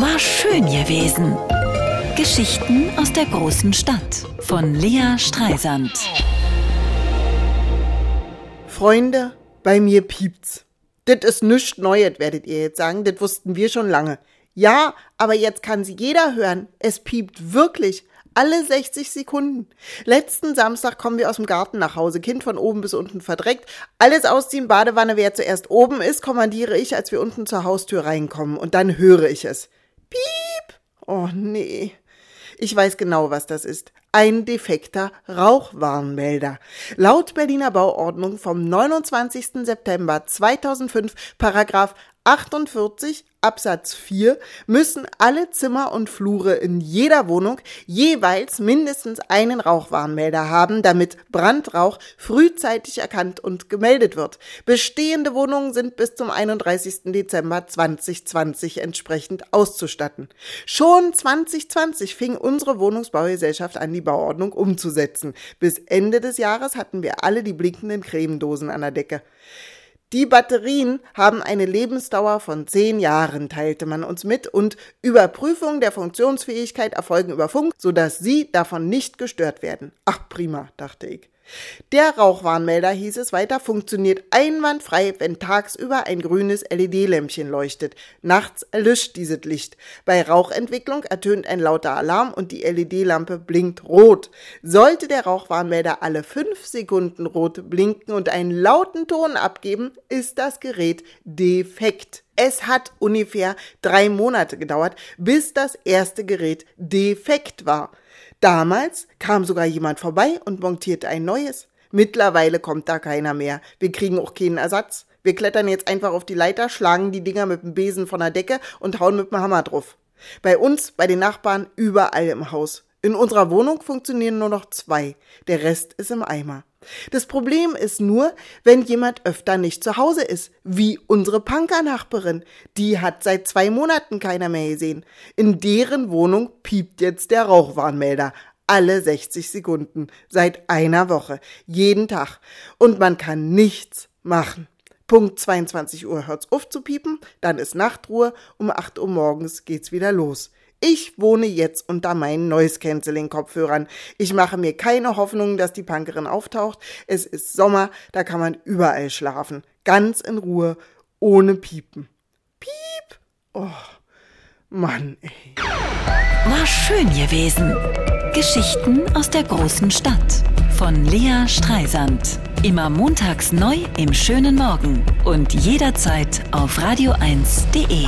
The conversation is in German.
War schön gewesen. Geschichten aus der großen Stadt von Lea Streisand. Freunde, bei mir piept's. Das ist nichts Neues, werdet ihr jetzt sagen. Das wussten wir schon lange. Ja, aber jetzt kann sie jeder hören. Es piept wirklich. Alle 60 Sekunden. Letzten Samstag kommen wir aus dem Garten nach Hause. Kind von oben bis unten verdreckt. Alles ausziehen, Badewanne, wer zuerst oben ist, kommandiere ich, als wir unten zur Haustür reinkommen. Und dann höre ich es. Piep! Oh nee. Ich weiß genau, was das ist. Ein defekter Rauchwarnmelder. Laut Berliner Bauordnung vom 29. September 2005, Paragraph 48 Absatz 4 müssen alle Zimmer und Flure in jeder Wohnung jeweils mindestens einen Rauchwarnmelder haben, damit Brandrauch frühzeitig erkannt und gemeldet wird. Bestehende Wohnungen sind bis zum 31. Dezember 2020 entsprechend auszustatten. Schon 2020 fing unsere Wohnungsbaugesellschaft an, die Bauordnung umzusetzen. Bis Ende des Jahres hatten wir alle die blinkenden Cremedosen an der Decke. Die Batterien haben eine Lebensdauer von zehn Jahren, teilte man uns mit, und Überprüfungen der Funktionsfähigkeit erfolgen über Funk, sodass Sie davon nicht gestört werden. Ach prima, dachte ich. Der Rauchwarnmelder, hieß es weiter, funktioniert einwandfrei, wenn tagsüber ein grünes LED-Lämpchen leuchtet. Nachts erlischt dieses Licht. Bei Rauchentwicklung ertönt ein lauter Alarm und die LED-Lampe blinkt rot. Sollte der Rauchwarnmelder alle fünf Sekunden rot blinken und einen lauten Ton abgeben, ist das Gerät defekt. Es hat ungefähr drei Monate gedauert, bis das erste Gerät defekt war. Damals kam sogar jemand vorbei und montierte ein neues. Mittlerweile kommt da keiner mehr. Wir kriegen auch keinen Ersatz. Wir klettern jetzt einfach auf die Leiter, schlagen die Dinger mit dem Besen von der Decke und hauen mit dem Hammer drauf. Bei uns, bei den Nachbarn, überall im Haus. In unserer Wohnung funktionieren nur noch zwei. Der Rest ist im Eimer. Das Problem ist nur, wenn jemand öfter nicht zu Hause ist, wie unsere Punker-Nachbarin. Die hat seit zwei Monaten keiner mehr gesehen. In deren Wohnung piept jetzt der Rauchwarnmelder. Alle 60 Sekunden. Seit einer Woche. Jeden Tag. Und man kann nichts machen. Punkt 22 Uhr hört's auf zu piepen, dann ist Nachtruhe, um 8 Uhr morgens geht's wieder los. Ich wohne jetzt unter meinen Noise Cancelling Kopfhörern. Ich mache mir keine Hoffnung, dass die Punkerin auftaucht. Es ist Sommer, da kann man überall schlafen. Ganz in Ruhe, ohne Piepen. Piep! Oh, Mann, ey. War schön gewesen. Geschichten aus der großen Stadt von Lea Streisand. Immer montags neu im schönen Morgen und jederzeit auf radio1.de.